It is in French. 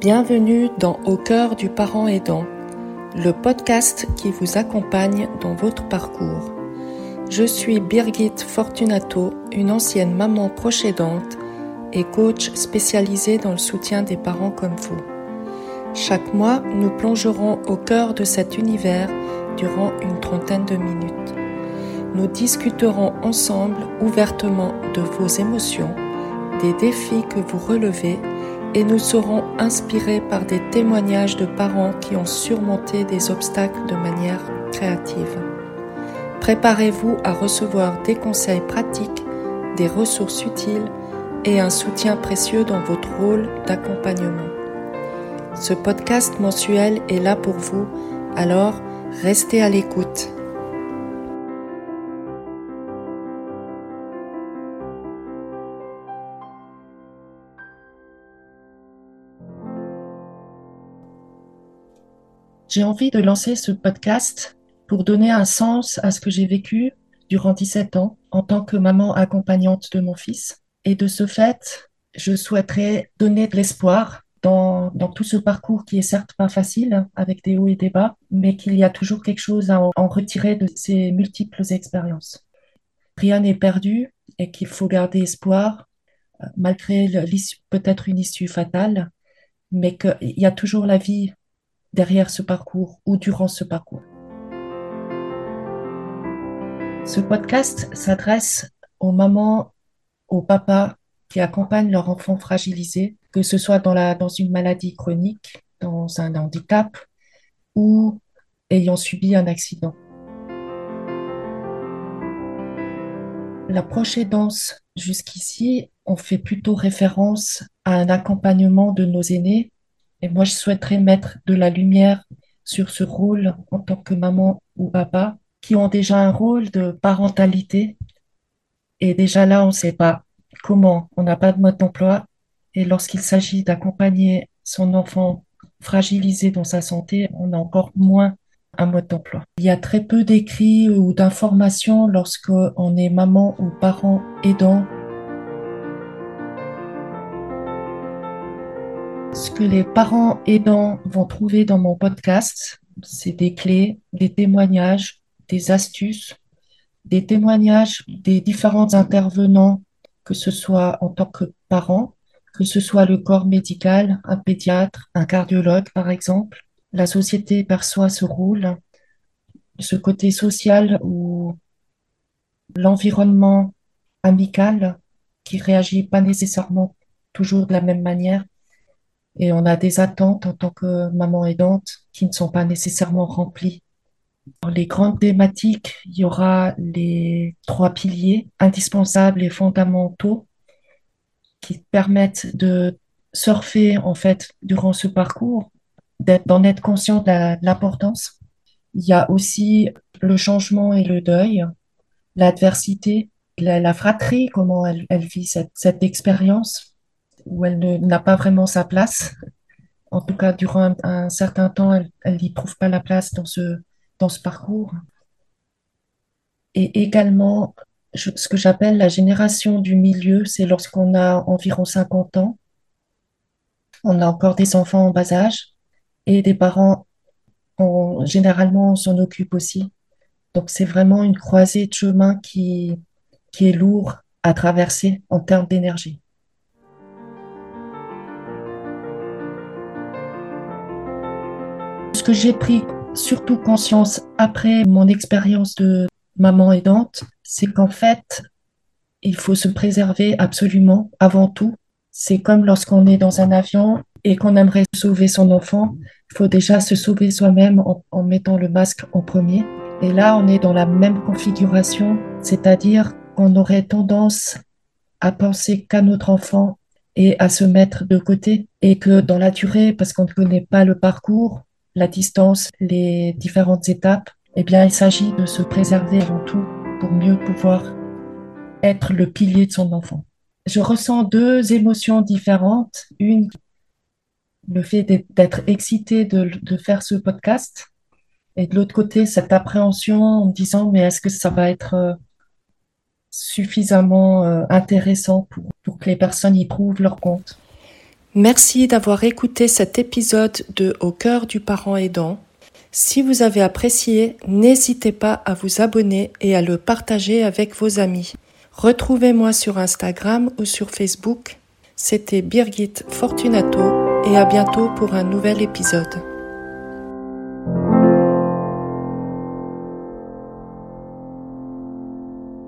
Bienvenue dans Au cœur du parent aidant, le podcast qui vous accompagne dans votre parcours. Je suis Birgit Fortunato, une ancienne maman proche et coach spécialisée dans le soutien des parents comme vous. Chaque mois, nous plongerons au cœur de cet univers durant une trentaine de minutes. Nous discuterons ensemble ouvertement de vos émotions, des défis que vous relevez et nous serons inspirés par des témoignages de parents qui ont surmonté des obstacles de manière créative. Préparez-vous à recevoir des conseils pratiques, des ressources utiles et un soutien précieux dans votre rôle d'accompagnement. Ce podcast mensuel est là pour vous, alors restez à l'écoute. J'ai envie de lancer ce podcast pour donner un sens à ce que j'ai vécu durant 17 ans en tant que maman accompagnante de mon fils. Et de ce fait, je souhaiterais donner de l'espoir dans, dans, tout ce parcours qui est certes pas facile, avec des hauts et des bas, mais qu'il y a toujours quelque chose à en, retirer de ces multiples expériences. Rien n'est perdu et qu'il faut garder espoir, euh, malgré peut-être une issue fatale, mais qu'il y a toujours la vie derrière ce parcours ou durant ce parcours. Ce podcast s'adresse aux mamans, aux papas qui accompagnent leur enfant fragilisé, que ce soit dans, une maladie chronique, dans un handicap ou ayant subi un accident. L'approche danse jusqu'ici, on fait plutôt référence à un accompagnement de nos aînés et moi, je souhaiterais mettre de la lumière sur ce rôle en tant que maman ou papa qui ont déjà un rôle de parentalité. Et déjà là, on ne sait pas comment, on n'a pas de mode d'emploi. Et lorsqu'il s'agit d'accompagner son enfant fragilisé dans sa santé, on a encore moins un mode d'emploi. Il y a très peu d'écrits ou d'informations lorsque on est maman ou parent aidant Ce que les parents aidants vont trouver dans mon podcast, c'est des clés, des témoignages, des astuces, des témoignages des différents intervenants, que ce soit en tant que parents, que ce soit le corps médical, un pédiatre, un cardiologue par exemple. La société perçoit ce rôle, ce côté social ou l'environnement amical qui réagit pas nécessairement toujours de la même manière et on a des attentes en tant que maman aidante qui ne sont pas nécessairement remplies. Dans les grandes thématiques, il y aura les trois piliers indispensables et fondamentaux qui permettent de surfer en fait durant ce parcours, d'en être conscient de l'importance. Il y a aussi le changement et le deuil, l'adversité, la, fratrie, comment elle, vit cette, cette expérience où elle n'a pas vraiment sa place. En tout cas, durant un, certain temps, elle n'y trouve pas la place dans ce, dans ce parcours. Et également, ce que j'appelle la génération du milieu, c'est lorsqu'on a environ 50 ans, on a encore des enfants en bas âge et des parents, généralement, on s'en occupe aussi. Donc, c'est vraiment une croisée de chemin qui, qui est lourd à traverser en termes d'énergie. Ce que j'ai pris surtout conscience après mon expérience de maman aidante, c'est qu'en fait, il faut se préserver absolument avant tout. C'est comme lorsqu'on est dans un avion et qu'on aimerait sauver son enfant, il faut déjà se sauver soi-même en, mettant le masque en premier. Et là, on est dans la même configuration, c'est-à-dire qu'on aurait tendance à penser qu'à notre enfant et à se mettre de côté et que dans la durée, parce qu'on ne connaît pas le parcours, la distance, les différentes étapes, eh bien, il s'agit de se préserver avant tout pour mieux pouvoir être le pilier de son enfant. Je ressens deux émotions différentes. Une, le fait d'être excité de, faire ce podcast. Et de l'autre côté, cette appréhension en me disant, mais est-ce que ça va être euh, suffisamment euh, intéressant pour que les personnes y prouvent leur compte? Merci d'avoir écouté cet épisode de Au cœur du parent aidant. Si vous avez apprécié, n'hésitez pas à vous abonner et à le partager avec vos amis. Retrouvez-moi sur Instagram ou sur Facebook. C'était Birgit Fortunato et à bientôt pour un nouvel épisode.